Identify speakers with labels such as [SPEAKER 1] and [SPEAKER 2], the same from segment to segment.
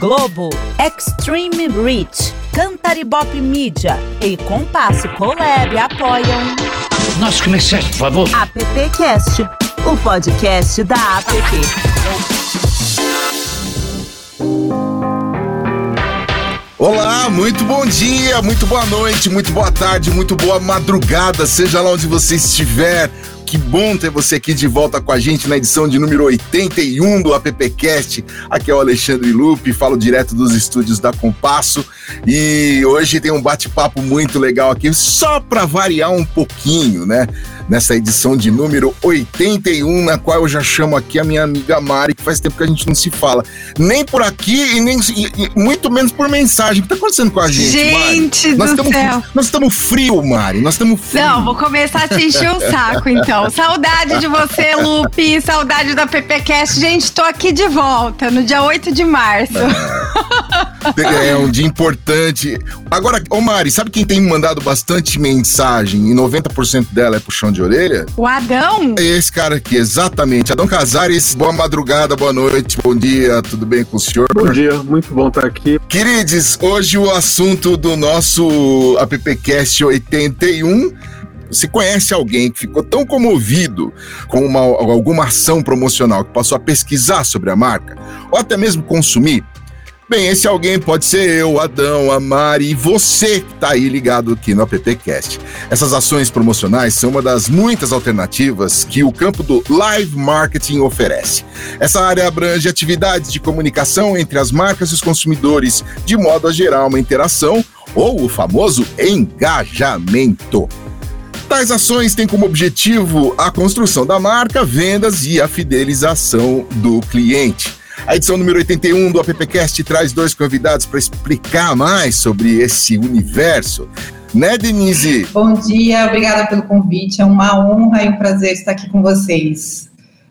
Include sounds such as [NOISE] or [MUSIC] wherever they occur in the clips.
[SPEAKER 1] Globo, Extreme Reach, Cantaribop Media e Compasso Colab apoiam.
[SPEAKER 2] Nosso comerciante, por favor.
[SPEAKER 1] AppCast, o podcast da App.
[SPEAKER 3] Olá, muito bom dia, muito boa noite, muito boa tarde, muito boa madrugada, seja lá onde você estiver. Que bom ter você aqui de volta com a gente na edição de número 81 do AppCast. Aqui é o Alexandre Lupe, falo direto dos estúdios da Compasso e hoje tem um bate-papo muito legal aqui, só para variar um pouquinho, né? Nessa edição de número 81, na qual eu já chamo aqui a minha amiga Mari, que faz tempo que a gente não se fala. Nem por aqui e nem e, e muito menos por mensagem. O que tá acontecendo com a gente,
[SPEAKER 4] gente
[SPEAKER 3] Mari?
[SPEAKER 4] Nós
[SPEAKER 3] estamos
[SPEAKER 4] céu.
[SPEAKER 3] nós estamos frio, Mari. Nós estamos frio.
[SPEAKER 4] Não, vou começar a te encher o saco então. Saudade de você, Lupe, saudade da PPcast. Gente, tô aqui de volta no dia 8 de março.
[SPEAKER 3] É um dia importante. Agora, ô Mari, sabe quem tem me mandado bastante mensagem e 90% dela é puxão de orelha?
[SPEAKER 4] O Adão?
[SPEAKER 3] É esse cara aqui, exatamente. Adão Casares, boa madrugada, boa noite, bom dia, tudo bem com o senhor?
[SPEAKER 5] Bom dia, muito bom estar aqui.
[SPEAKER 3] Queridos, hoje o assunto do nosso AppCast 81 você conhece alguém que ficou tão comovido com uma, alguma ação promocional que passou a pesquisar sobre a marca, ou até mesmo consumir? Bem, esse alguém pode ser eu, Adão, a Mari e você que está aí ligado aqui no AppCast. Essas ações promocionais são uma das muitas alternativas que o campo do live marketing oferece. Essa área abrange atividades de comunicação entre as marcas e os consumidores, de modo a gerar uma interação ou o famoso engajamento. Tais ações têm como objetivo a construção da marca, vendas e a fidelização do cliente. A edição número 81 do AppCast traz dois convidados para explicar mais sobre esse universo. Né, Denise?
[SPEAKER 6] Bom dia, obrigada pelo convite. É uma honra e um prazer estar aqui com vocês.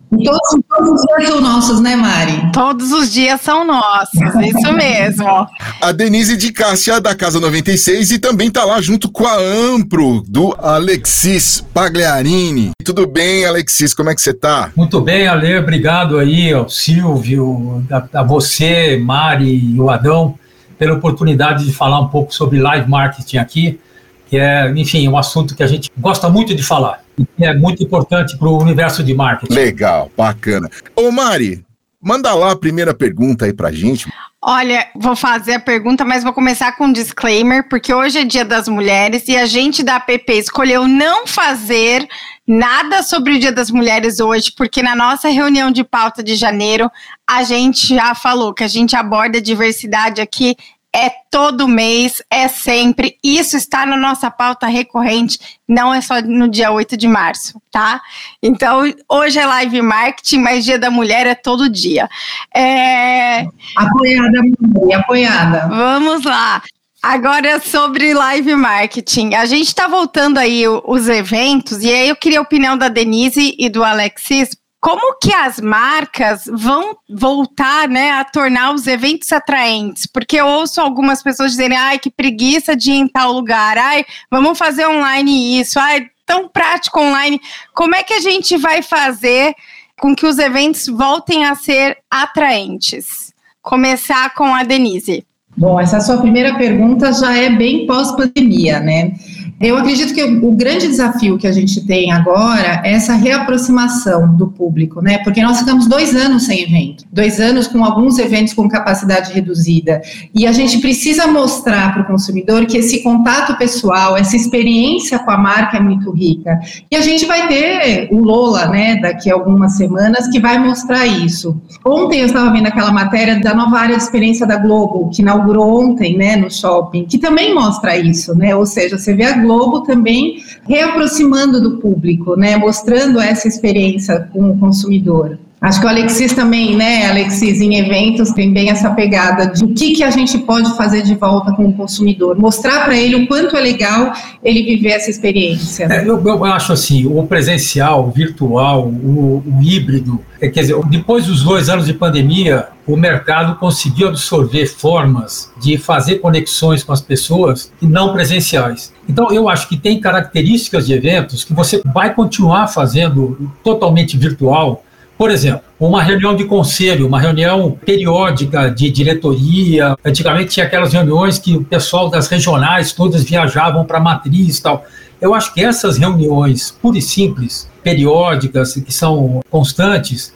[SPEAKER 6] Todos, todos os dias são nossos, né, Mari?
[SPEAKER 4] Todos os dias são nossos, isso mesmo.
[SPEAKER 3] A Denise de Cássia, da Casa 96, e também tá lá junto com a Ampro, do Alexis Pagliarini. Tudo bem, Alexis? Como é que você tá?
[SPEAKER 7] Muito bem, Ale, obrigado aí ao Silvio, a, a você, Mari e o Adão, pela oportunidade de falar um pouco sobre live marketing aqui, que é, enfim, um assunto que a gente gosta muito de falar e que é muito importante para o universo de marketing.
[SPEAKER 3] Legal, bacana. Ô Mari, manda lá a primeira pergunta aí pra gente.
[SPEAKER 4] Olha, vou fazer a pergunta, mas vou começar com um disclaimer, porque hoje é Dia das Mulheres e a gente da app escolheu não fazer nada sobre o Dia das Mulheres hoje, porque na nossa reunião de pauta de janeiro a gente já falou que a gente aborda diversidade aqui é todo mês, é sempre. Isso está na nossa pauta recorrente, não é só no dia 8 de março, tá? Então, hoje é live marketing, mas Dia da Mulher é todo dia. É...
[SPEAKER 6] Apoiada, mãe, apoiada.
[SPEAKER 4] Vamos lá. Agora sobre live marketing. A gente está voltando aí os eventos, e aí eu queria a opinião da Denise e do Alexis, como que as marcas vão voltar né, a tornar os eventos atraentes? Porque eu ouço algumas pessoas dizerem, ai, que preguiça de ir em tal lugar, ai, vamos fazer online isso, ai, tão prático online. Como é que a gente vai fazer com que os eventos voltem a ser atraentes? Começar com a Denise.
[SPEAKER 6] Bom, essa sua primeira pergunta já é bem pós-pandemia, né? Eu acredito que o, grande desafio que a gente tem agora é essa reaproximação do público, né? Porque nós ficamos dois anos sem evento, dois anos com alguns eventos com capacidade reduzida, e a gente precisa mostrar para o consumidor que esse contato pessoal, essa experiência com a marca é muito rica. E a gente vai ter o Lola, né? Daqui a algumas semanas que vai mostrar isso. Ontem eu estava vendo aquela matéria da nova área de experiência da Globo que inaugurou ontem, né? No shopping, que também mostra isso, né? Ou seja, você vê a Globo também reaproximando do público, né, mostrando essa experiência com o consumidor. Acho que o Alexis também, né, Alexis, em eventos tem bem essa pegada de o que, que a gente pode fazer de volta com o consumidor, mostrar para ele o quanto é legal ele viver essa experiência.
[SPEAKER 7] É, eu, eu, acho assim, o presencial, o virtual, o, o híbrido, é, quer dizer, depois dos dois anos de pandemia, o mercado conseguiu absorver formas de fazer conexões com as pessoas e não presenciais. Então, eu acho que tem características de eventos que você vai continuar fazendo totalmente virtual, por exemplo, uma reunião de conselho, uma reunião periódica de diretoria. Antigamente tinha aquelas reuniões que o pessoal das regionais todas viajavam para a matriz e tal. Eu acho que essas reuniões, puras e simples, periódicas, que são constantes,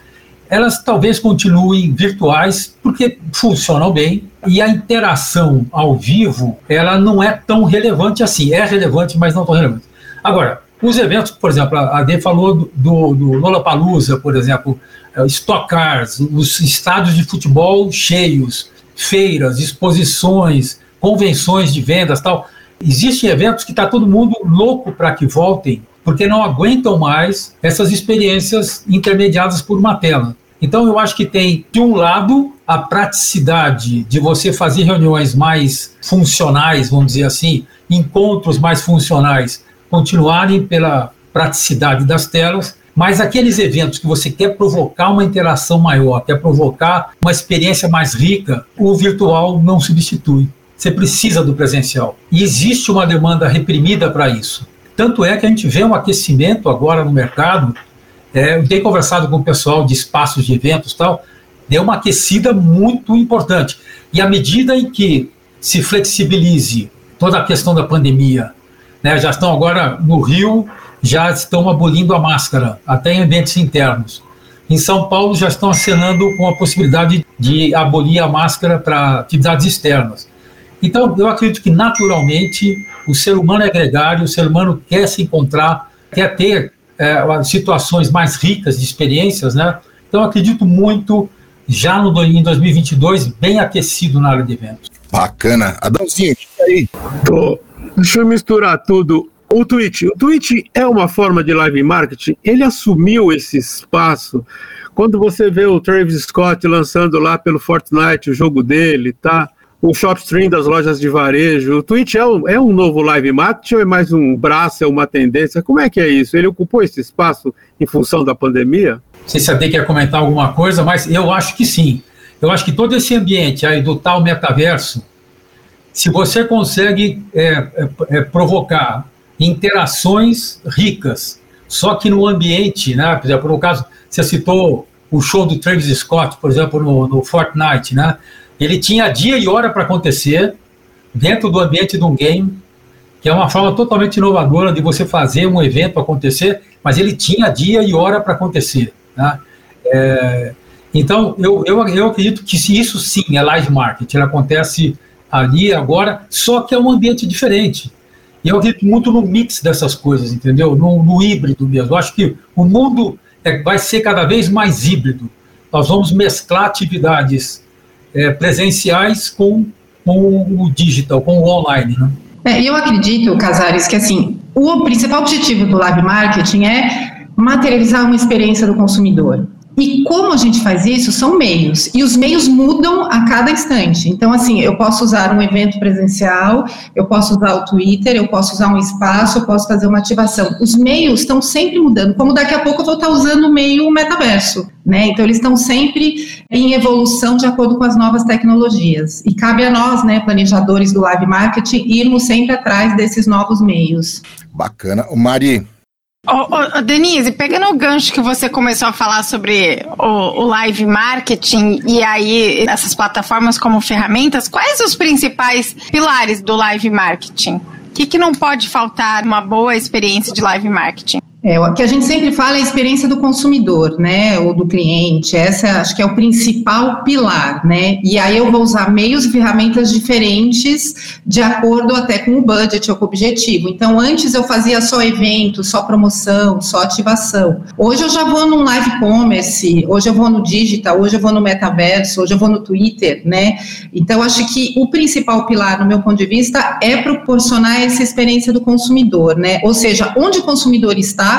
[SPEAKER 7] elas talvez continuem virtuais porque funcionam bem e a interação ao vivo ela não é tão relevante assim. É relevante, mas não tão relevante. Agora, os eventos, por exemplo, a Ade falou do, do, do Lollapalooza, por exemplo, é, Stock Cars, os estádios de futebol cheios, feiras, exposições, convenções de vendas tal. Existem eventos que está todo mundo louco para que voltem, porque não aguentam mais essas experiências intermediadas por uma tela. Então, eu acho que tem, de um lado, a praticidade de você fazer reuniões mais funcionais, vamos dizer assim, encontros mais funcionais, continuarem pela praticidade das telas, mas aqueles eventos que você quer provocar uma interação maior, quer provocar uma experiência mais rica, o virtual não substitui. Você precisa do presencial. E existe uma demanda reprimida para isso. Tanto é que a gente vê um aquecimento agora no mercado. É, eu tenho conversado com o pessoal de espaços de eventos tal, deu uma aquecida muito importante. E à medida em que se flexibilize toda a questão da pandemia, né, já estão agora no Rio, já estão abolindo a máscara, até em ambientes internos. Em São Paulo já estão acenando com a possibilidade de abolir a máscara para atividades externas. Então, eu acredito que naturalmente o ser humano é gregário, o ser humano quer se encontrar, quer ter é, situações mais ricas de experiências, né? Então, eu acredito muito já no, em 2022 bem aquecido na área de eventos.
[SPEAKER 3] Bacana. Adãozinho, aí.
[SPEAKER 5] Tô Deixa eu misturar tudo. O Twitch, o Twitch é uma forma de live marketing. Ele assumiu esse espaço. Quando você vê o Travis Scott lançando lá pelo Fortnite o jogo dele, tá? O shopstream das lojas de varejo. O Twitch é um, é um novo live marketing ou é mais um braço, é uma tendência? Como é que é isso? Ele ocupou esse espaço em função da pandemia?
[SPEAKER 7] Não sei se D quer comentar alguma coisa, mas eu acho que sim. Eu acho que todo esse ambiente aí do tal metaverso, se você consegue é, é, é, provocar interações ricas, só que no ambiente, né? Por exemplo, no caso, você citou o show do Travis Scott, por exemplo, no, no Fortnite, né? Ele tinha dia e hora para acontecer dentro do ambiente de um game, que é uma forma totalmente inovadora de você fazer um evento acontecer, mas ele tinha dia e hora para acontecer, né? É, então, eu, eu, eu acredito que isso sim é live marketing, ele acontece ali agora, só que é um ambiente diferente. E eu acredito muito no mix dessas coisas, entendeu? No, no híbrido mesmo. Eu acho que o mundo é, vai ser cada vez mais híbrido. Nós vamos mesclar atividades é, presenciais com, com o digital, com o online. Né?
[SPEAKER 6] É, eu acredito, Casares, que assim, o principal objetivo do live marketing é materializar uma experiência do consumidor. E como a gente faz isso são meios, e os meios mudam a cada instante. Então, assim, eu posso usar um evento presencial, eu posso usar o Twitter, eu posso usar um espaço, eu posso fazer uma ativação. Os meios estão sempre mudando, como daqui a pouco eu vou estar usando o meio metaverso, né? Então, eles estão sempre em evolução de acordo com as novas tecnologias. E cabe a nós, né, planejadores do live marketing, irmos sempre atrás desses novos meios.
[SPEAKER 3] Bacana. O Mari,
[SPEAKER 4] Oh, oh, Denise, pegando o gancho que você começou a falar sobre o, o, live marketing e aí essas plataformas como ferramentas, quais os principais pilares do live marketing? O que, que não pode faltar uma boa experiência de live marketing?
[SPEAKER 6] É, o que a gente sempre fala é a experiência do consumidor, né, ou do cliente. Essa acho que é o principal pilar, né? E aí eu vou usar meios e ferramentas diferentes de acordo até com o budget ou com o objetivo. Então, antes eu fazia só evento, só promoção, só ativação. Hoje eu já vou num live commerce, hoje eu vou no digital, hoje eu vou no metaverso, hoje eu vou no Twitter, né? Então, acho que o principal pilar, no meu ponto de vista, é proporcionar essa experiência do consumidor, né? Ou seja, onde o consumidor está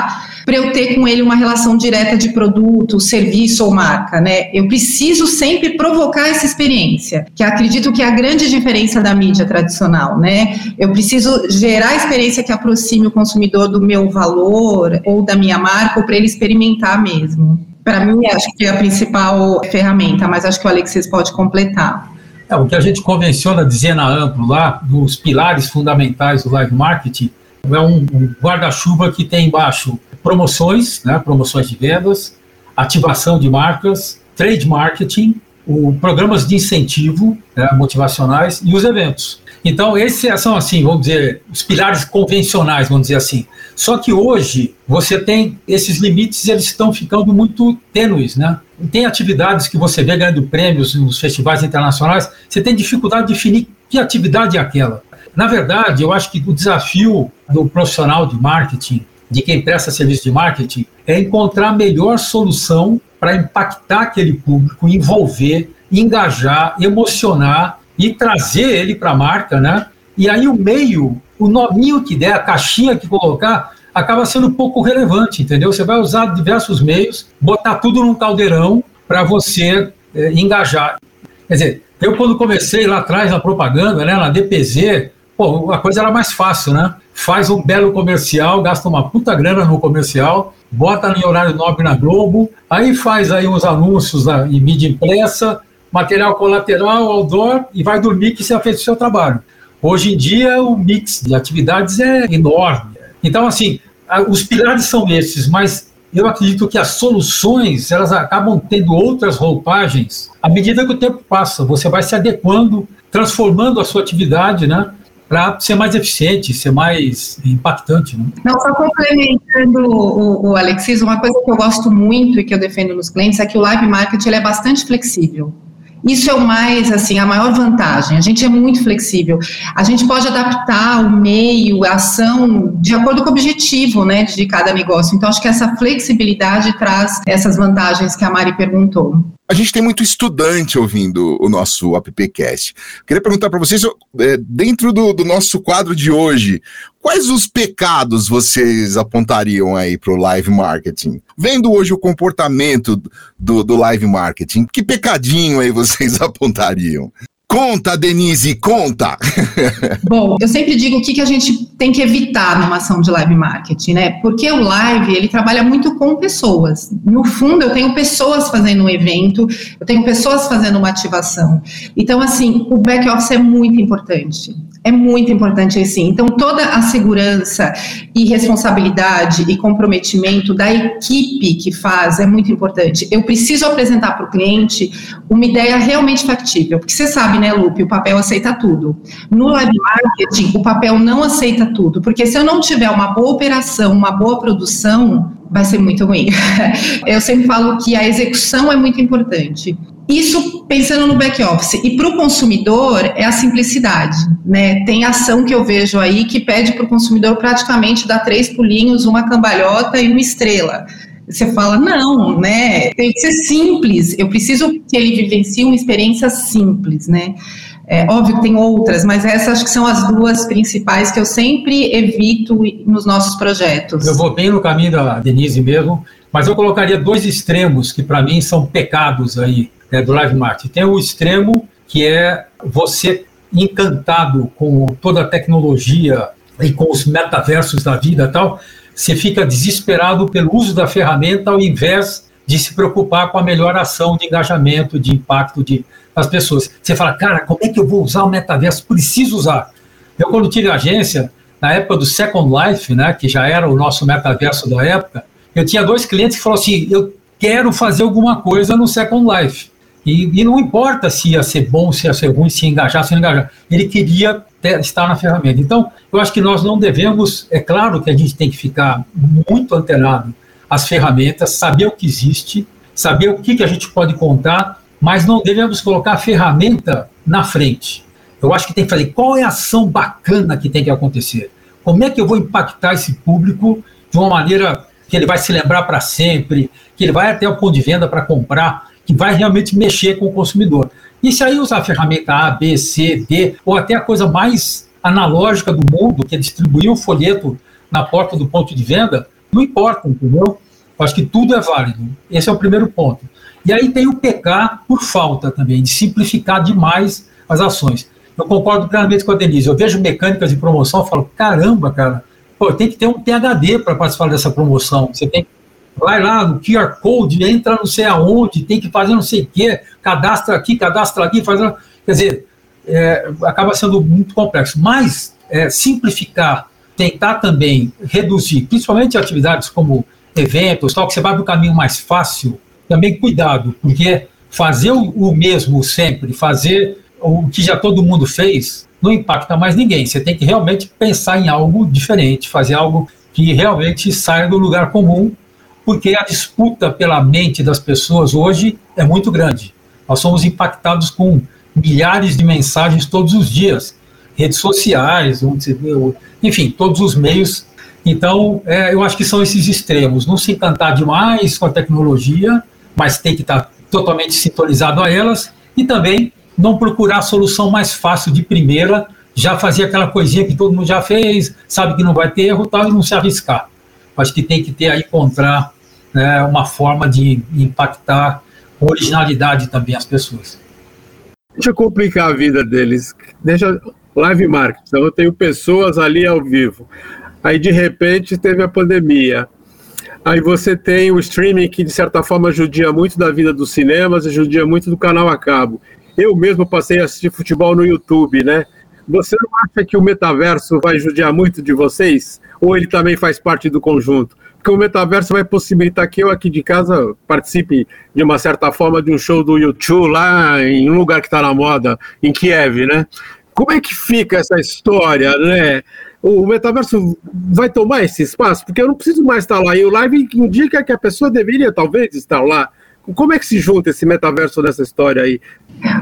[SPEAKER 6] para eu ter com ele uma relação direta de produto, serviço ou marca, né? Eu preciso sempre provocar essa experiência, que acredito que é a grande diferença da mídia tradicional, né? Eu preciso gerar a experiência que aproxime o consumidor do meu valor ou da minha marca, para ele experimentar mesmo. Para mim, acho que é a principal ferramenta, mas acho que o Alexis pode completar.
[SPEAKER 7] É, o que a gente convenciona dizer na Amplo lá, dos pilares fundamentais do live marketing, é um, guarda-chuva que tem embaixo promoções, né, promoções de vendas, ativação de marcas, trade marketing, o, programas de incentivo né, motivacionais e os eventos. Então, esses são, assim, vamos dizer, os pilares convencionais, vamos dizer assim. Só que hoje, você tem esses limites, eles estão ficando muito tênues, né? Tem atividades que você vê ganhando prêmios nos festivais internacionais, você tem dificuldade de definir que atividade é aquela. Na verdade, eu acho que o desafio do profissional de marketing, de quem presta serviço de marketing, é encontrar a melhor solução para impactar aquele público, envolver, engajar, emocionar e trazer ele para a marca, né? E aí o meio, o nominho que der, a caixinha que colocar, acaba sendo pouco relevante, entendeu? Você vai usar diversos meios, botar tudo num caldeirão para você é, engajar. Quer dizer, eu quando comecei lá atrás na propaganda, né, na DPZ, pô, a coisa era mais fácil, né? Faz um belo comercial, gasta uma puta grana no comercial, bota em horário nobre na Globo, aí faz aí uns anúncios na, em mídia impressa, material colateral, outdoor, e vai dormir que já fez o seu trabalho. Hoje em dia, o mix de atividades é enorme. Então, assim, os pilares são esses, mas eu acredito que as soluções elas acabam tendo outras roupagens à medida que o tempo passa. Você vai se adequando, transformando a sua atividade, né? Para ser mais eficiente, ser mais impactante. Né?
[SPEAKER 6] Não, só complementando o, o Alexis, uma coisa que eu gosto muito e que eu defendo nos clientes é que o live marketing é bastante flexível. Isso é o mais, assim, a maior vantagem. A gente é muito flexível. A gente pode adaptar o meio, a ação, de acordo com o objetivo, né, de cada negócio. Então, acho que essa flexibilidade traz essas vantagens que a Mari perguntou.
[SPEAKER 3] A gente tem muito estudante ouvindo o nosso AppCast. Queria perguntar para vocês, é, dentro do, do, nosso quadro de hoje, quais os pecados vocês apontariam aí para o live marketing? Vendo hoje o comportamento do, do live marketing, que pecadinho aí vocês [LAUGHS] apontariam? Conta, Denise, conta! [LAUGHS]
[SPEAKER 6] Bom, eu sempre digo o que, que a gente tem que evitar numa ação de live marketing, né? Porque o live, ele trabalha muito com pessoas. No fundo, eu tenho pessoas fazendo um evento, eu tenho pessoas fazendo uma ativação. Então, assim, o back-office é muito importante. É muito importante assim. Então, toda a segurança e responsabilidade e comprometimento da equipe que faz é muito importante. Eu preciso apresentar para o cliente uma ideia realmente factível, porque você sabe, né, Lupe, o papel aceita tudo. No live marketing, o papel não aceita tudo, porque se eu não tiver uma boa operação, uma boa produção, vai ser muito ruim. [LAUGHS] Eu sempre falo que a execução é muito importante. Isso pensando no back office. E para o consumidor é a simplicidade. Né? Tem ação que eu vejo aí que pede para o consumidor praticamente dar três pulinhos, uma cambalhota e uma estrela. Você fala, não, né? Tem que ser simples. Eu preciso que ele vivencie uma experiência simples, né? É, óbvio que tem outras, mas essas acho que são as duas principais que eu sempre evito nos nossos projetos.
[SPEAKER 7] Eu vou bem no caminho da Denise mesmo, mas eu colocaria dois extremos que para mim são pecados aí né, do live marketing. Tem o extremo que é você encantado com toda a tecnologia e com os metaversos da vida e tal, você fica desesperado pelo uso da ferramenta ao invés de se preocupar com a melhor ação de engajamento, de impacto de, das pessoas. Você fala, cara, como é que eu vou usar o metaverso? Preciso usar. Eu, quando tive agência, na época do Second Life, né, que já era o nosso metaverso da época, eu tinha dois clientes que falaram assim, eu quero fazer alguma coisa no Second Life. E, e, não importa se ia ser bom, se ia ser ruim, se ia engajar, se não engajar. Ele queria estar na ferramenta. Então, eu acho que nós não devemos, é claro que a gente tem que ficar muito antenado às ferramentas, saber o que existe, saber o que, que a gente pode contar, mas não devemos colocar a ferramenta na frente. Eu acho que tem que fazer qual é a ação bacana que tem que acontecer. Como é que eu vou impactar esse público de uma maneira que ele vai se lembrar para sempre, que ele vai até o ponto de venda para comprar que vai realmente mexer com o consumidor. E se aí usar a ferramenta A, B, C, D, ou até a coisa mais analógica do mundo, que é distribuir um folheto na porta do ponto de venda, não importa, entendeu? Eu acho que tudo é válido. Esse é o primeiro ponto. E aí tem o pecar por falta também, de simplificar demais as ações. Eu concordo plenamente com a Denise. Eu vejo mecânicas de promoção e falo, caramba, cara, pô, tem que ter um PHD para participar dessa promoção. Você tem que vai lá no QR Code, entra não sei aonde, tem que fazer não sei o quê, cadastra aqui, cadastra aqui, faz. Quer dizer, é, acaba sendo muito complexo. Mas é, simplificar, tentar também reduzir, principalmente atividades como eventos, tal, que você vai para o caminho mais fácil, também cuidado, porque fazer o mesmo sempre, fazer o que já todo mundo fez, não impacta mais ninguém. Você tem que realmente pensar em algo diferente, fazer algo que realmente saia do lugar comum, porque a disputa pela mente das pessoas hoje é muito grande. Nós somos impactados com milhares de mensagens todos os dias, redes sociais, enfim, todos os meios. Então, é, eu acho que são esses extremos. Não se encantar demais com a tecnologia, mas tem que estar totalmente sintonizado a elas e também não procurar a solução mais fácil de primeira, já fazer aquela coisinha que todo mundo já fez, sabe que não vai ter erro tal, e não se arriscar. Acho que tem que ter aí, encontrar né, uma forma de impactar originalidade também as pessoas.
[SPEAKER 5] Deixa eu complicar a vida deles. Deixa live marketing. Então, eu tenho pessoas ali ao vivo. Aí, de repente, teve a pandemia. Aí você tem o streaming que, de certa forma, judia muito da vida dos cinemas e judia muito do canal a cabo. Eu mesmo passei a assistir futebol no YouTube, né? Você não acha que o metaverso vai judiar muito de vocês? Ou ele também faz parte do conjunto? Porque o metaverso vai possibilitar que eu aqui de casa participe de uma certa forma de um show do YouTube lá em um lugar que está na moda, em Kiev, né? Como é que fica essa história, né? O metaverso vai tomar esse espaço? Porque eu não preciso mais estar lá. E o live indica que a pessoa deveria talvez estar lá. Como é que se junta esse metaverso nessa história aí?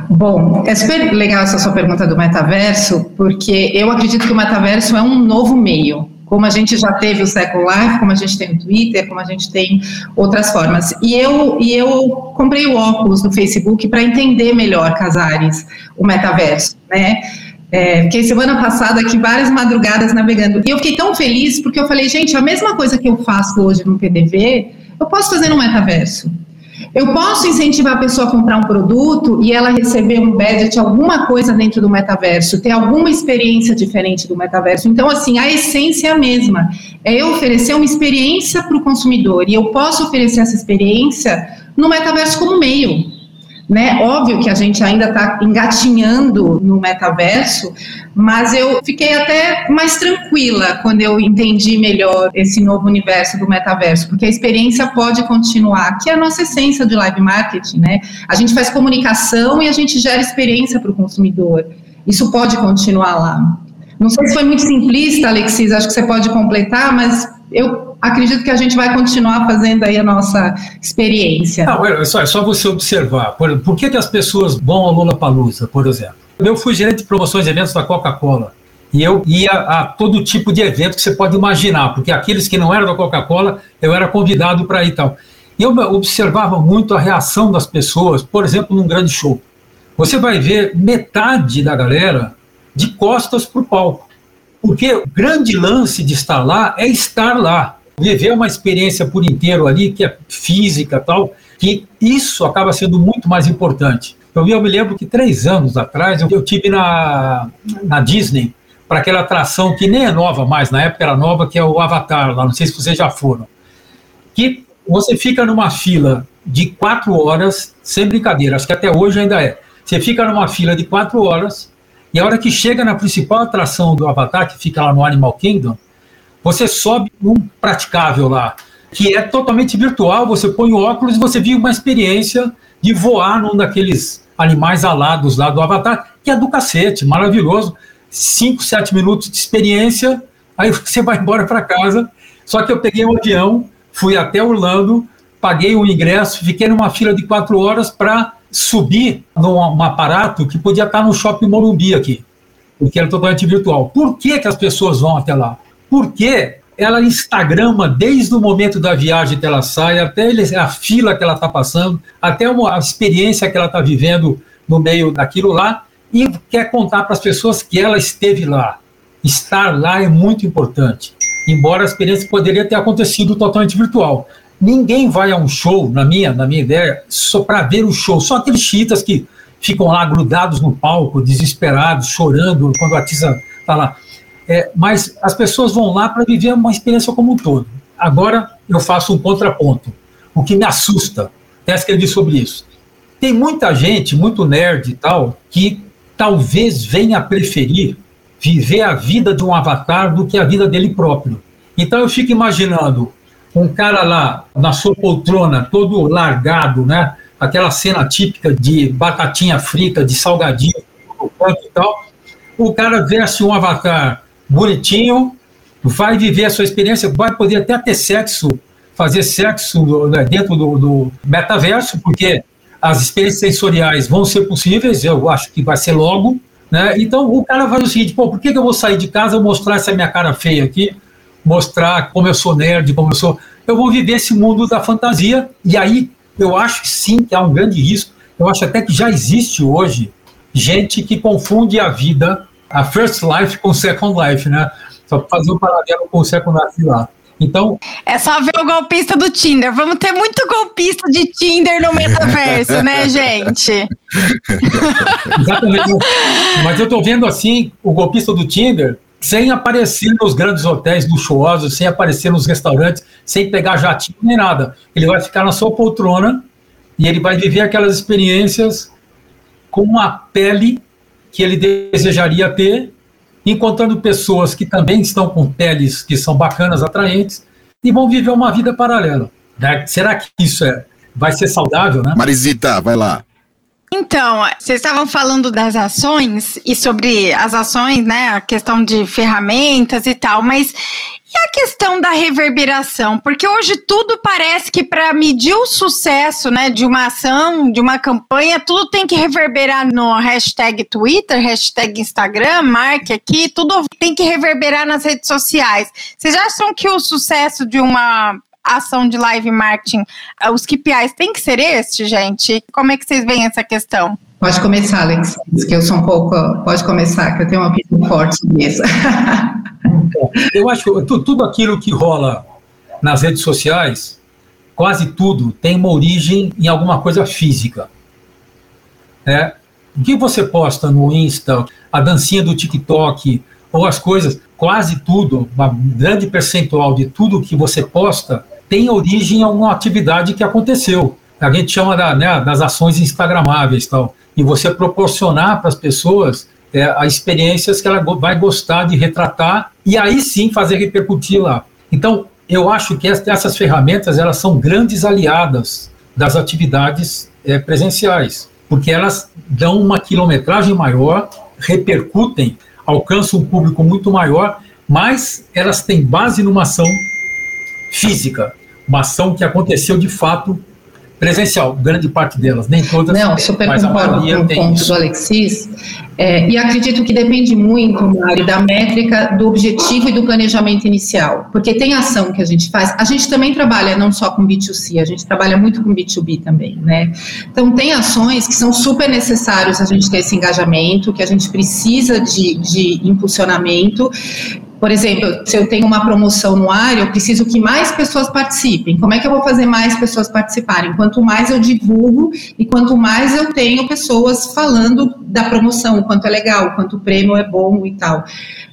[SPEAKER 6] Bom, é super legal essa sua pergunta do metaverso, porque eu acredito que o metaverso é um novo meio. Como a gente já teve o Second Life, como a gente tem o Twitter, como a gente tem outras formas. E eu, e eu comprei o óculos do Facebook para entender melhor, Casares, o metaverso, né? É, fiquei semana passada aqui várias madrugadas navegando. E eu fiquei tão feliz porque eu falei, gente, a mesma coisa que eu faço hoje no PDV, eu posso fazer no metaverso. Eu posso incentivar a pessoa a comprar um produto e ela receber um budget, alguma coisa dentro do metaverso, ter alguma experiência diferente do metaverso. Então, assim, a essência é a mesma. É eu oferecer uma experiência para o consumidor e eu posso oferecer essa experiência no metaverso como meio. Né? Óbvio que a gente ainda está engatinhando no metaverso, mas eu fiquei até mais tranquila quando eu entendi melhor esse novo universo do metaverso, porque a experiência pode continuar, que é a nossa essência de live marketing, né? A gente faz comunicação e a gente gera experiência para o consumidor. Isso pode continuar lá. Não sei se foi muito simplista, Alexis, acho que você pode completar, mas eu acredito que a gente vai continuar fazendo aí a nossa experiência.
[SPEAKER 7] Não, é só, é só você observar. Por, por que, que as pessoas vão ao Lula Palusa, por exemplo? Eu fui gerente de promoções e eventos da Coca-Cola. E eu ia a todo tipo de evento que você pode imaginar, porque aqueles que não eram da Coca-Cola, eu era convidado para ir e tal. E eu observava muito a reação das pessoas, por exemplo, num grande show. Você vai ver metade da galera de costas para o palco. Porque o grande lance de estar lá é estar lá, viver uma experiência por inteiro ali, que é física tal, que isso acaba sendo muito mais importante. Então, eu me lembro que três anos atrás eu, tive na, na Disney para aquela atração que nem é nova mais, na época era nova, que é o Avatar, lá, não sei se vocês já foram. Que você fica numa fila de quatro horas, sem brincadeira, acho que até hoje ainda é. Você fica numa fila de quatro horas, e a hora que chega na principal atração do Avatar, que fica lá no Animal Kingdom, você sobe um praticável lá, que é totalmente virtual, você põe o óculos e você vive uma experiência de voar num daqueles animais alados lá do Avatar, que é do cacete, maravilhoso. Cinco, sete minutos de experiência, aí você vai embora para casa. Só que eu peguei um avião, fui até Orlando, paguei o ingresso, fiquei numa fila de quatro horas para subir num aparato que podia estar no shopping Morumbi aqui, porque era totalmente virtual. Por que, que as pessoas vão até lá? Porque ela instagrama desde o momento da viagem que ela sai, até a fila que ela está passando, até a experiência que ela está vivendo no meio daquilo lá, e quer contar para as pessoas que ela esteve lá. Estar lá é muito importante, embora a experiência poderia ter acontecido totalmente virtual. Ninguém vai a um show, na minha, na minha ideia, só para ver o show. Só aqueles chiitas que ficam lá grudados no palco, desesperados, chorando quando a artista está lá. É, mas as pessoas vão lá para viver uma experiência como um todo. Agora eu faço um contraponto. O que me assusta, até escrevi sobre isso. Tem muita gente, muito nerd e tal, que talvez venha a preferir viver a vida de um avatar do que a vida dele próprio. Então eu fico imaginando um cara lá na sua poltrona, todo largado, né? Aquela cena típica de batatinha frita, de salgadinho, e tal. O cara veste um avatar bonitinho, vai viver a sua experiência, vai poder até ter sexo, fazer sexo né, dentro do, do metaverso, porque as experiências sensoriais vão ser possíveis, eu acho que vai ser logo. Né? Então o cara faz o seguinte: pô, por que, que eu vou sair de casa mostrar essa minha cara feia aqui? Mostrar como eu sou nerd, como eu sou. Eu vou viver esse mundo da fantasia, e aí eu acho sim que há um grande risco. Eu acho até que já existe hoje gente que confunde a vida, a first life com second life, né? Só para fazer um paralelo com o second life lá. Então.
[SPEAKER 4] É só ver o golpista do Tinder. Vamos ter muito golpista de Tinder no metaverso, né, [LAUGHS] gente?
[SPEAKER 7] Exatamente. Mas eu tô vendo assim, o golpista do Tinder sem aparecer nos grandes hotéis luxuosos, sem aparecer nos restaurantes, sem pegar jatinho nem nada. Ele vai ficar na sua poltrona e ele vai viver aquelas experiências com a pele que ele desejaria ter encontrando pessoas que também estão com peles que são bacanas, atraentes, e vão viver uma vida paralela. Né? Será que isso é, vai ser saudável, né?
[SPEAKER 3] Marisita, vai lá.
[SPEAKER 4] Então, vocês estavam falando das ações e sobre as ações, né? A questão de ferramentas e tal, mas e a questão da reverberação? Porque hoje tudo parece que para medir o sucesso né, de uma ação, de uma campanha, tudo tem que reverberar no hashtag Twitter, hashtag Instagram, marque aqui, tudo tem que reverberar nas redes sociais. Vocês acham que o sucesso de uma ação de live marketing, eh, os KPIs tem que ser este, gente? Como é que vocês veem essa questão?
[SPEAKER 6] Pode começar, Alex, que eu sou um pouco. Pode começar, que eu tenho uma opinião forte sobre isso.
[SPEAKER 7] Eu acho que tudo aquilo que rola nas redes sociais, quase tudo tem uma origem em alguma coisa física. É, o que você posta no Insta, a dancinha do TikTok, ou as coisas, quase tudo, uma grande percentual de tudo que você posta tem origem em alguma atividade que aconteceu. A gente chama da, né, das ações instagramáveis tal. E você proporcionar para as pessoas é, as experiências que ela vai gostar de retratar e aí sim fazer repercutir lá. Então, eu acho que essas ferramentas elas são grandes aliadas das atividades é, presenciais, porque elas dão uma quilometragem maior, repercutem, alcançam um público muito maior, mas elas têm base numa ação física, uma ação que aconteceu de fato presencial, grande parte delas, nem todas.
[SPEAKER 6] Não, super mas concordo com o ponto isso. do Alexis. É, e acredito que depende muito, Mário, da métrica, do objetivo e do planejamento inicial. Porque tem ação que a gente faz, a gente também trabalha não só com B2C, a gente trabalha muito com B2B também, né? Então, tem ações que são super necessárias a gente ter esse engajamento, que a gente precisa de, de impulsionamento, por exemplo, se eu tenho uma promoção no ar, eu preciso que mais pessoas participem. Como é que eu vou fazer mais pessoas participarem? Quanto mais eu divulgo e quanto mais eu tenho pessoas falando da promoção, o quanto é legal, o quanto o prêmio é bom e tal.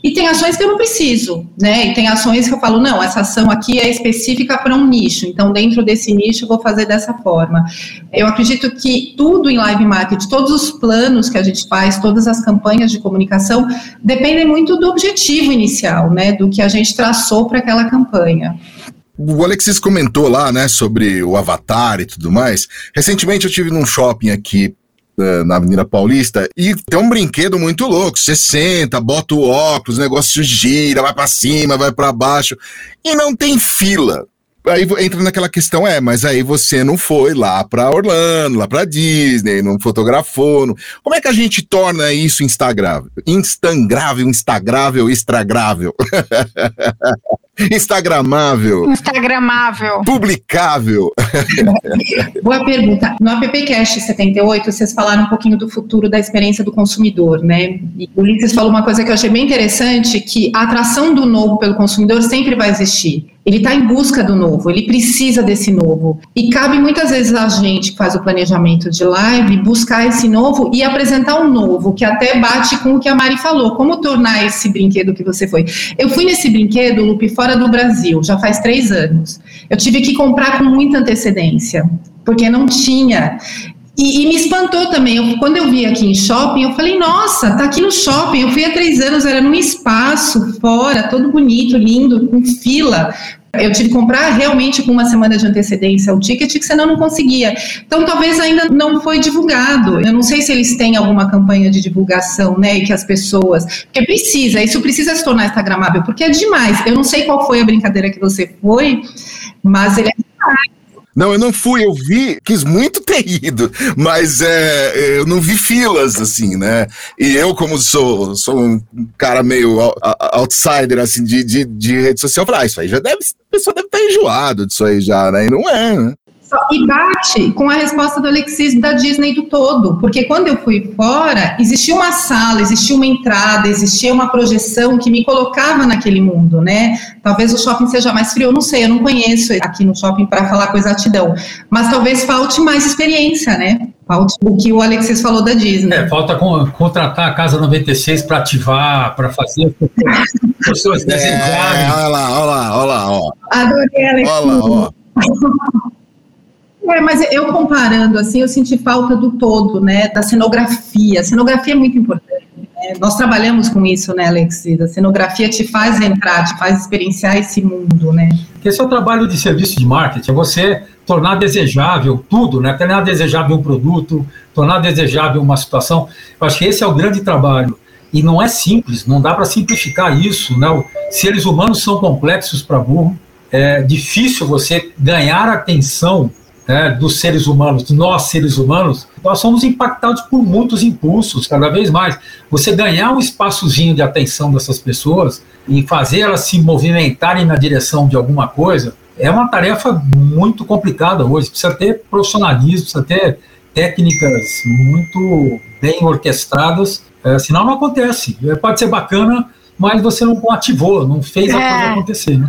[SPEAKER 6] E tem ações que eu não preciso, né? E tem ações que eu falo, não, essa ação aqui é específica para um nicho, então dentro desse nicho eu vou fazer dessa forma. Eu acredito que tudo em live marketing, todos os planos que a gente faz, todas as campanhas de comunicação, dependem muito do objetivo inicial né, do que a gente traçou para aquela campanha.
[SPEAKER 3] O Alexis comentou lá, né, sobre o Avatar e tudo mais. Recentemente eu tive num shopping aqui uh, na Avenida Paulista e tem um brinquedo muito louco. Você senta, bota o óculos, o negócio gira, vai para cima, vai para baixo e não tem fila. Aí entra naquela questão, é, mas aí você não foi lá para Orlando, lá para Disney, não fotografou. Não... Como é que a gente torna isso instagrável? Instagrável, instagrável, extragrável. [LAUGHS] [LAUGHS] Instagramável.
[SPEAKER 4] Instagramável.
[SPEAKER 3] Publicável. [LAUGHS]
[SPEAKER 6] Boa pergunta. No AppCast 78, vocês falaram um pouquinho do futuro da experiência do consumidor, né? E o Ulisses falou uma coisa que eu achei bem interessante, que a atração do novo pelo consumidor sempre vai existir. Ele está em busca do novo, ele precisa desse novo. E cabe muitas vezes a gente que faz o planejamento de live buscar esse novo e apresentar um novo, que até bate com o que a Mari falou. Como tornar esse brinquedo que você foi? Eu fui nesse brinquedo, Lupe, fora do Brasil, já faz três anos. Eu tive que comprar com muita antecedência, porque não tinha. E, e, me espantou também. Eu, quando eu vi aqui em shopping, eu falei, nossa, tá aqui no shopping. Eu fui há três anos, era num espaço fora, todo bonito, lindo, com fila Eu tive que comprar realmente com uma semana de antecedência o ticket, que senão não conseguia. Então, talvez ainda não foi divulgado. Eu não sei se eles têm alguma campanha de divulgação, né? E que as pessoas. Porque precisa, isso precisa se tornar Instagramável, porque é demais. Eu não sei qual foi a brincadeira que você foi, mas ele é demais.
[SPEAKER 3] Não, eu não fui, eu vi, quis muito ter ido, mas é, eu não vi filas, assim, né? E eu, como sou, sou um cara meio outsider, assim, de, de, de rede social, falei, ah, isso aí já deve, a pessoa deve estar enjoado disso aí já, né? E não é, né?
[SPEAKER 6] E bate com a resposta do Alexis da Disney do todo, porque quando eu fui fora, existia uma sala, existia uma entrada, existia uma projeção que me colocava naquele mundo, né? Talvez o shopping seja mais frio, eu não sei, eu não conheço aqui no shopping para falar com exatidão, mas talvez falte mais experiência, né? Falte o que o Alexis falou da Disney.
[SPEAKER 7] É, falta contratar a Casa 96 para ativar, para fazer pessoas desejarem.
[SPEAKER 3] É, olha lá, olha lá, olha lá. Ó.
[SPEAKER 6] Adorei, Alexis.
[SPEAKER 3] Olha lá, ó.
[SPEAKER 6] É, mas eu comparando, assim, eu senti falta do todo, né, da cenografia. A cenografia é muito importante. Né? Nós trabalhamos com isso, né, Alexis? A cenografia te faz entrar, te faz experienciar esse mundo, né?
[SPEAKER 7] Esse é o trabalho de serviço de marketing, é você tornar desejável tudo, né? Tornar desejável um produto, tornar desejável uma situação. Eu acho que esse é o grande trabalho. E não é simples, não dá para simplificar isso, né? Seres humanos são complexos para burro. É difícil você ganhar atenção né, dos seres humanos, nós seres humanos, nós somos impactados por muitos impulsos, cada vez mais. Você ganhar um espaçozinho de atenção dessas pessoas e fazer elas se movimentarem na direção de alguma coisa é uma tarefa muito complicada hoje. Precisa ter profissionalismo, precisa ter técnicas muito bem orquestradas, é, senão não acontece. É, pode ser bacana, mas você não ativou, não fez a coisa é. acontecer. Né?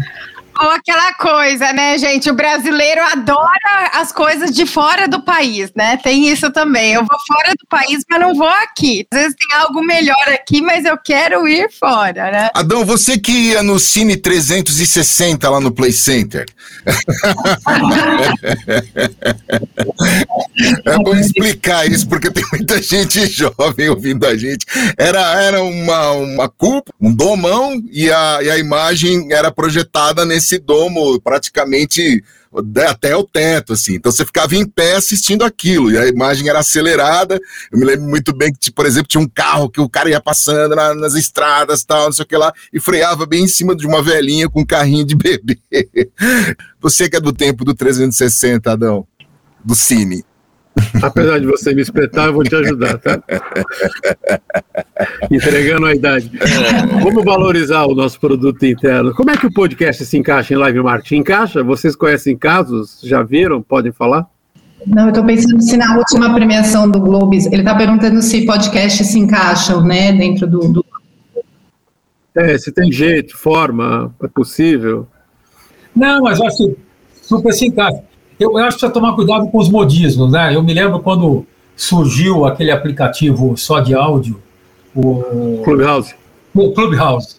[SPEAKER 4] Ou aquela coisa, né, gente? O brasileiro adora as coisas de fora do país, né? Tem isso também. Eu vou fora do país, mas não vou aqui. Às vezes tem algo melhor aqui, mas eu quero ir fora, né?
[SPEAKER 3] Adão, você que ia no Cine 360 lá no Play Center. [LAUGHS] é bom explicar isso, porque tem muita gente jovem ouvindo a gente. Era, era uma, uma cúpula, um domão, e a, e a imagem era projetada nesse esse domo praticamente até o teto, assim. Então você ficava em pé assistindo aquilo, e a imagem era acelerada. Eu me lembro muito bem que, por exemplo, tinha um carro que o cara ia passando na, nas estradas, tal, não sei o que lá, e freava bem em cima de uma velhinha com um carrinho de bebê. [LAUGHS] Você que é do tempo do 360, Adão, do Cine.
[SPEAKER 5] Apesar de você me espetar, eu vou te ajudar, tá? Entregando a idade. Como valorizar o nosso produto interno? Como é que o podcast se encaixa em live marketing? Encaixa? Vocês conhecem casos? Já viram? Podem falar?
[SPEAKER 6] Não, eu estou pensando se na última premiação do Globes, ele está perguntando se podcasts se encaixam, né, dentro do, do...
[SPEAKER 5] É, se tem jeito, forma, é possível.
[SPEAKER 7] Não, mas eu acho que super se encaixa. Eu, eu acho que precisa tomar cuidado com os modismos, né? Eu me lembro quando surgiu aquele aplicativo só de áudio, o
[SPEAKER 5] Clubhouse.
[SPEAKER 7] O Clubhouse.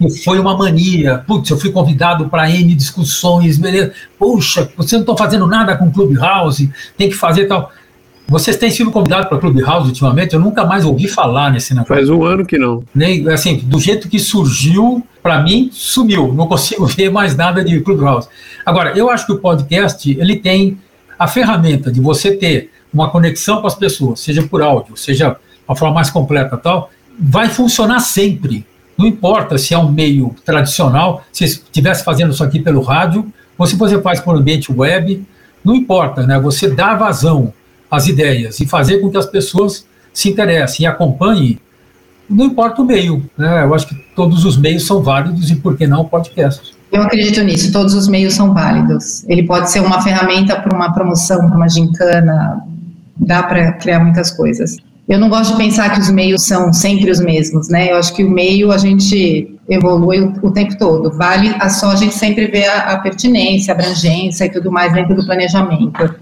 [SPEAKER 7] E foi uma mania. Putz, eu fui convidado para N discussões, beleza. Poxa, vocês não estão fazendo nada com Clubhouse, tem que fazer tal. Vocês têm sido convidados para Clubhouse ultimamente? Eu nunca mais ouvi falar nesse negócio.
[SPEAKER 5] Faz um ano que não.
[SPEAKER 7] Nem, assim, do jeito que surgiu, para mim, sumiu. Não consigo [LAUGHS] ver mais nada de Clubhouse. Agora, eu acho que o podcast, ele tem a ferramenta de você ter uma conexão com as pessoas, seja por áudio, seja uma forma mais completa tal, vai funcionar sempre. Não importa se é um meio tradicional, se estivesse fazendo isso aqui pelo rádio, ou se você faz por ambiente web, não importa, né? Você dá vazão as ideias e fazer com que as pessoas se interessem e acompanhem, não importa o meio. Né? Eu acho que todos os meios são válidos e por que não o podcast?
[SPEAKER 6] Eu acredito nisso, todos os meios são válidos. Ele pode ser uma ferramenta para uma promoção, para uma gincana, dá para criar muitas coisas. Eu não gosto de pensar que os meios são sempre os mesmos, né? Eu acho que o meio a gente evolui o, tempo todo. Vale a só a gente sempre ver a, a pertinência, a abrangência e tudo mais dentro do planejamento.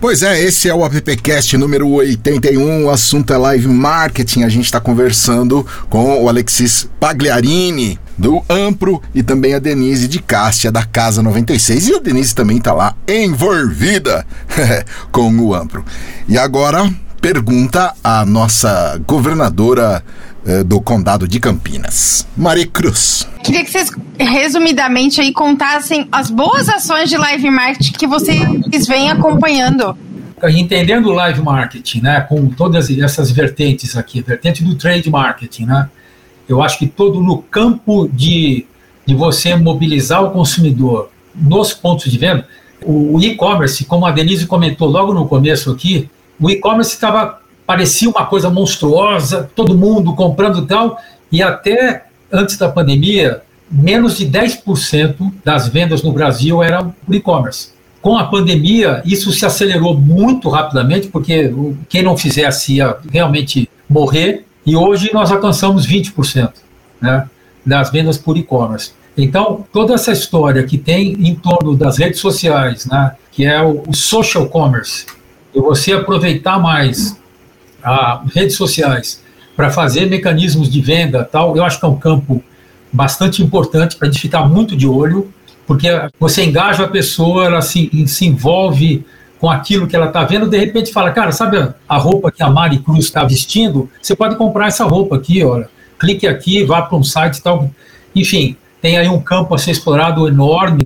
[SPEAKER 3] Pois é, esse é o AppCast número 81, o assunto é live marketing. A gente está conversando com o Alexis Pagliarini, do Ampro, e também a Denise de Cástia, da Casa 96. E a Denise também está lá envolvida [LAUGHS] com o Ampro. E agora, pergunta a nossa governadora eh, do condado de Campinas. Mari Cruz.
[SPEAKER 4] Queria que vocês resumidamente aí contassem as boas ações de live marketing que vocês vêm acompanhando.
[SPEAKER 7] Entendendo o live marketing, né, com todas essas vertentes aqui, vertente do trade marketing, né, eu acho que todo no campo de, de você mobilizar o consumidor nos pontos de venda, o e-commerce, como a Denise comentou logo no começo aqui, o e-commerce estava parecia uma coisa monstruosa, todo mundo comprando e tal, e até antes da pandemia, menos de 10% das vendas no Brasil eram por e-commerce. Com a pandemia, isso se acelerou muito rapidamente, porque quem não fizesse ia realmente morrer, e hoje nós alcançamos 20% né, das vendas por e-commerce. Então, toda essa história que tem em torno das redes sociais, né, que é o, o social commerce, e você aproveitar mais as redes sociais para fazer mecanismos de venda tal, eu acho que é um campo bastante importante para a gente ficar muito de olho, porque você engaja a pessoa, ela se, se envolve com aquilo que ela está vendo, de repente fala, cara, sabe a roupa que a Mari Cruz está vestindo? Você pode comprar essa roupa aqui, olha, clique aqui, vá para um site tal. Enfim, tem aí um campo a ser explorado enorme.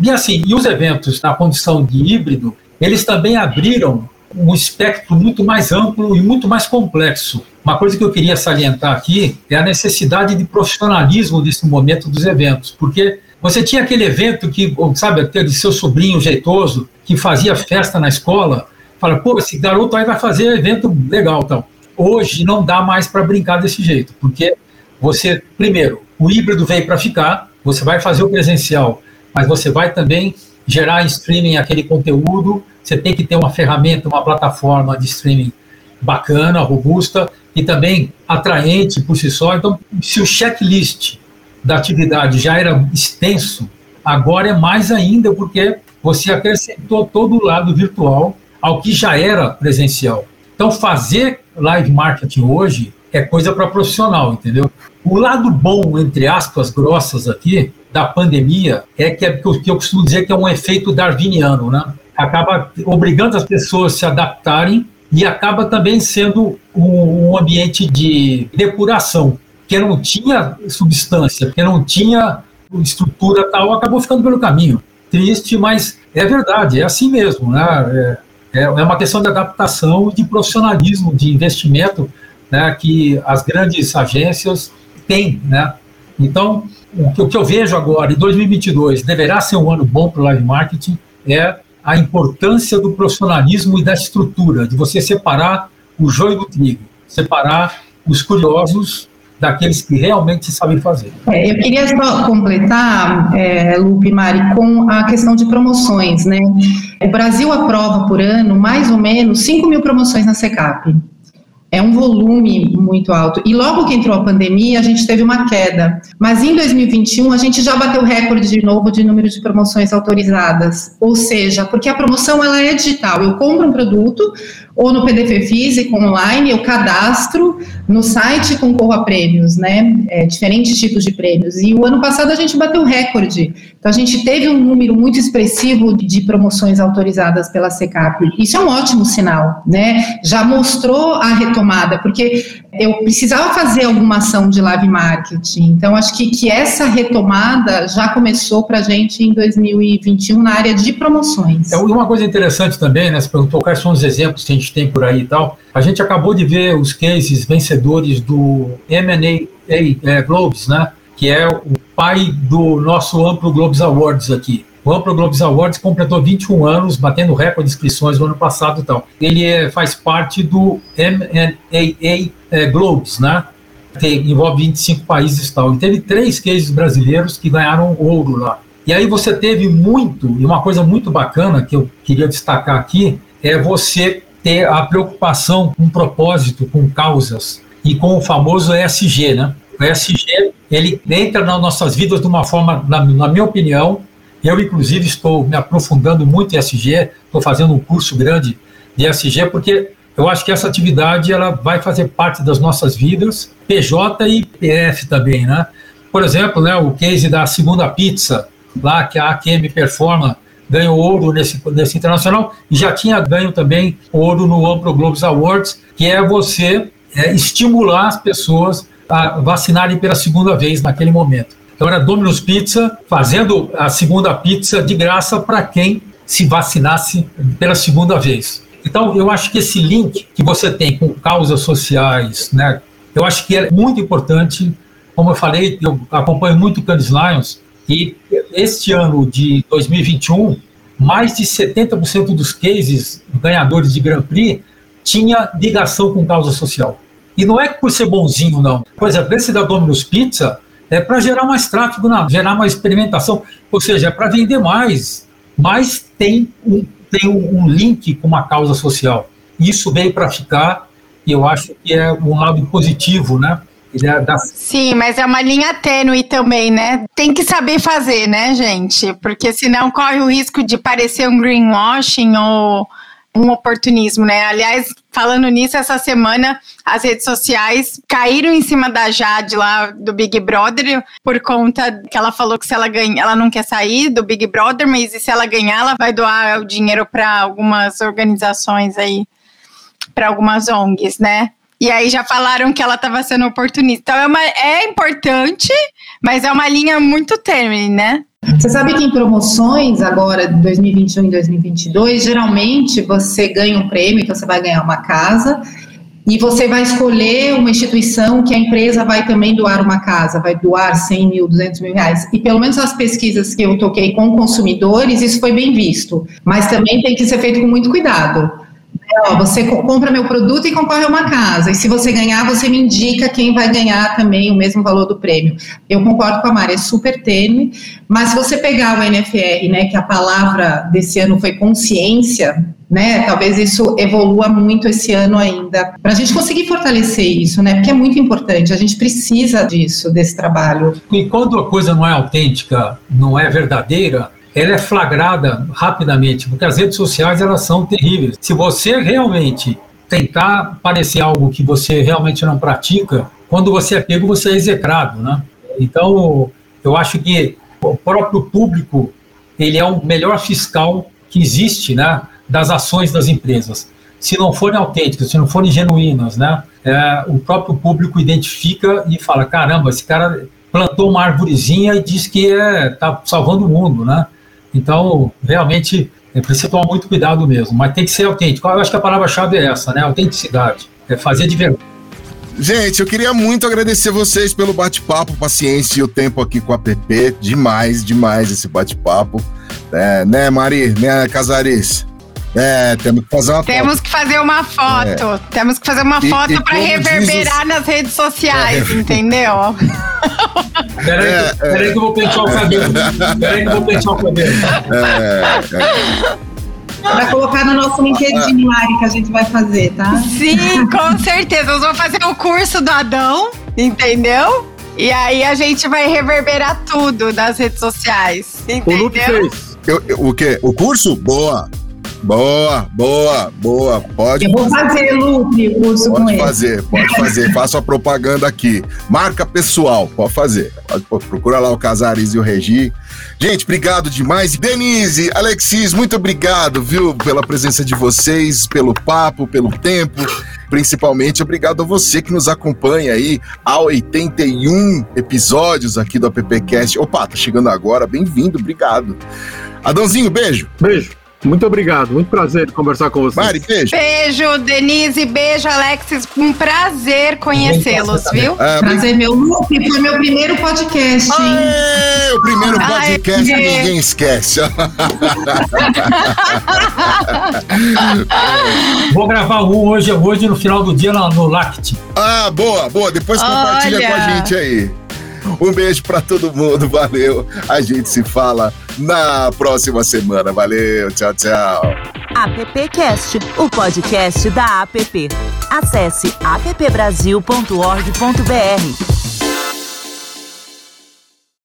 [SPEAKER 7] E assim, e os eventos na condição de híbrido, eles também abriram um espectro muito mais amplo e muito mais complexo. Uma coisa que eu queria salientar aqui é a necessidade de profissionalismo desse momento dos eventos, porque você tinha aquele evento que, sabe, aquele seu sobrinho jeitoso que fazia festa na escola, fala, pô, esse garoto aí vai fazer evento legal, então. Hoje não dá mais para brincar desse jeito, porque você, primeiro, o híbrido veio para ficar, você vai fazer o presencial, mas você vai também gerar em streaming aquele conteúdo, você tem que ter uma ferramenta, uma plataforma de streaming bacana, robusta e também atraente por si só. Então, se o checklist da atividade já era extenso, agora é mais ainda porque você acrescentou todo o lado virtual ao que já era presencial. Então, fazer live marketing hoje é coisa para profissional, entendeu? O lado bom, entre aspas grossas aqui, da pandemia é que, é que eu costumo dizer que é um efeito darwiniano, né? Acaba obrigando as pessoas a se adaptarem e acaba também sendo um, um ambiente de depuração, que não tinha substância, que não tinha estrutura tal, acabou ficando pelo caminho. Triste, mas é verdade, é assim mesmo, né? É, é uma questão de adaptação, de profissionalismo, de investimento, né? Que as grandes agências têm, né? Então, o que eu vejo agora, em 2022, deverá ser um ano bom para o live marketing, é a importância do profissionalismo e da estrutura, de você separar o joio do trigo, separar os curiosos daqueles que realmente sabem fazer.
[SPEAKER 6] É, eu queria só completar, é, Lupe Mari, com a questão de promoções. Né? O Brasil aprova por ano mais ou menos 5 mil promoções na SECAP. É um volume muito alto. E logo que entrou a pandemia, a gente teve uma queda. Mas em 2021, a gente já bateu recorde de novo de número de promoções autorizadas. Ou seja, porque a promoção ela é digital. Eu compro um produto, ou no PDF físico online, eu cadastro no site concorro a prêmios, né? É, diferentes tipos de prêmios. E o ano passado a gente bateu recorde. Então a gente teve um número muito expressivo de promoções autorizadas pela SECAP. Isso é um ótimo sinal, né? Já mostrou a retomada, porque eu precisava fazer alguma ação de live marketing. Então acho que, que essa retomada já começou para a gente em 2021 na área de promoções.
[SPEAKER 7] É uma coisa interessante também, né? Você perguntou quais são os exemplos que a gente tem por aí e tal. A gente acabou de ver os cases vencedores do M&A é, Globes, né? Que é o pai do nosso Amplo Globes Awards aqui. O Amplo Globes Awards completou 21 anos, batendo recorde de inscrições no ano passado e tal. Ele é, faz parte do M&A é, Globes, né? Que envolve 25 países e tal. E teve três cases brasileiros que ganharam ouro lá. E aí você teve muito, e uma coisa muito bacana que eu queria destacar aqui, é você ter a preocupação com propósito, com causas e com o famoso ESG, né? O ESG, ele entra nas nossas vidas de uma forma, na, na minha opinião, eu inclusive estou me aprofundando muito em ESG, estou fazendo um curso grande de ESG, porque eu acho que essa atividade ela vai fazer parte das nossas vidas, PJ e PF também, né? Por exemplo, né, o case da segunda pizza, lá que a AQM performa ganhou ouro nesse, nesse internacional e já tinha ganho também ouro no Amplo Globes Awards, que é você é, estimular as pessoas a vacinarem pela segunda vez naquele momento. Então era Domino's Pizza fazendo a segunda pizza de graça para quem se vacinasse pela segunda vez. Então eu acho que esse link que você tem com causas sociais, né, eu acho que é muito importante. Como eu falei, eu acompanho muito o Candice Lions e este ano de 2021, mais de 70% dos cases ganhadores de Grand Prix tinha ligação com causa social. E não é por ser bonzinho, não. Por exemplo, esse da Domino's Pizza é para gerar mais tráfego, não, gerar mais experimentação, ou seja, é para vender mais, mas tem um, tem um link com uma causa social. Isso veio para ficar e eu acho que é um lado positivo, né?
[SPEAKER 4] Da... Sim, mas é uma linha tênue também, né? Tem que saber fazer, né, gente? Porque senão corre o risco de parecer um greenwashing ou um oportunismo, né? Aliás, falando nisso, essa semana as redes sociais caíram em cima da Jade lá do Big Brother por conta que ela falou que se ela ganha, ela não quer sair do Big Brother, mas se ela ganhar, ela vai doar o dinheiro para algumas organizações aí, para algumas ONGs, né? E aí já falaram que ela estava sendo oportunista. Então é, uma, é importante, mas é uma linha muito tênue, né?
[SPEAKER 6] Você sabe que em promoções agora, de 2021 e 2022, geralmente você ganha um prêmio, então você vai ganhar uma casa, e você vai escolher uma instituição que a empresa vai também doar uma casa, vai doar 100 mil, 200 mil reais. E pelo menos as pesquisas que eu toquei com consumidores, isso foi bem visto. Mas também tem que ser feito com muito cuidado ó, você compra meu produto e concorre a uma casa. E se você ganhar, você me indica quem vai ganhar também o mesmo valor do prêmio. Eu concordo com a Mari, é super tênue, mas se você pegar o NFR, né, que a palavra desse ano foi consciência, né? Talvez isso evolua muito esse ano ainda, para a gente conseguir fortalecer isso, né? Porque é muito importante, a gente precisa disso, desse trabalho.
[SPEAKER 7] E quando a coisa não é autêntica, não é verdadeira, ela é flagrada rapidamente, porque as redes sociais elas são terríveis. Se você realmente tentar parecer algo que você realmente não pratica, quando você é pego, você é execrado, né? Então, eu acho que o próprio público, ele é o melhor fiscal que existe, né, das ações das empresas. Se não forem autênticas, se não forem genuínas, né, é, o próprio público identifica e fala, caramba, esse cara plantou uma árvorezinha e diz que é, tá salvando o mundo, né? Então, realmente, é preciso tomar muito cuidado mesmo, mas tem que ser autêntico. Eu acho que a palavra-chave é essa, né? Autenticidade. É fazer de verdade.
[SPEAKER 3] Gente, eu queria muito agradecer vocês pelo bate-papo, paciência e o tempo aqui com a PP. Demais, demais esse bate-papo. É, né, Mari? Né, Casares? É, temos que fazer uma
[SPEAKER 4] Temos foto. que fazer uma foto. É. Temos que fazer uma foto para reverberar os... nas redes sociais, é. entendeu? [LAUGHS]
[SPEAKER 7] Peraí, é, peraí que eu vou pentear o cabelo. Peraí que eu vou pentear o cabelo. É,
[SPEAKER 6] Vai é. colocar no nosso LinkedIn, Mari, que a gente vai fazer, tá?
[SPEAKER 4] Sim, com certeza. Nós vamos fazer o curso do Adão, entendeu? E aí a gente vai reverberar tudo nas redes sociais. Entendeu? O Luke fez.
[SPEAKER 3] Eu, eu, o quê? O curso? Boa. Boa, boa, boa. Pode.
[SPEAKER 6] Eu vou fazer, Lupe, o curso
[SPEAKER 3] pode com fazer, ele. Pode fazer, faça a propaganda aqui. Marca pessoal, pode fazer. Pode, procura lá o Casares e o Regi. Gente, obrigado demais. Denise, Alexis, muito obrigado, viu, pela presença de vocês, pelo papo, pelo tempo. Principalmente obrigado a você que nos acompanha aí há 81 episódios aqui do AppCast. Opa, tá chegando agora, bem-vindo, obrigado. Adãozinho, beijo.
[SPEAKER 5] Beijo. Muito obrigado, muito prazer conversar com vocês.
[SPEAKER 3] Mari, beijo.
[SPEAKER 4] Beijo, Denise, beijo, Alexis. Um prazer conhecê-los, viu?
[SPEAKER 6] É, prazer, meu Lupe, foi meu primeiro podcast, hein? Aê,
[SPEAKER 3] o primeiro podcast Aê. que ninguém esquece. [LAUGHS]
[SPEAKER 7] Vou gravar um hoje, hoje no final do dia no, no Lact.
[SPEAKER 3] Ah, boa, boa. Depois compartilha Olha. com a gente aí. Um beijo para todo mundo, valeu. A gente se fala na próxima semana. Valeu, tchau, tchau.
[SPEAKER 1] AppCast, o podcast da App. Acesse appbrasil.org.br.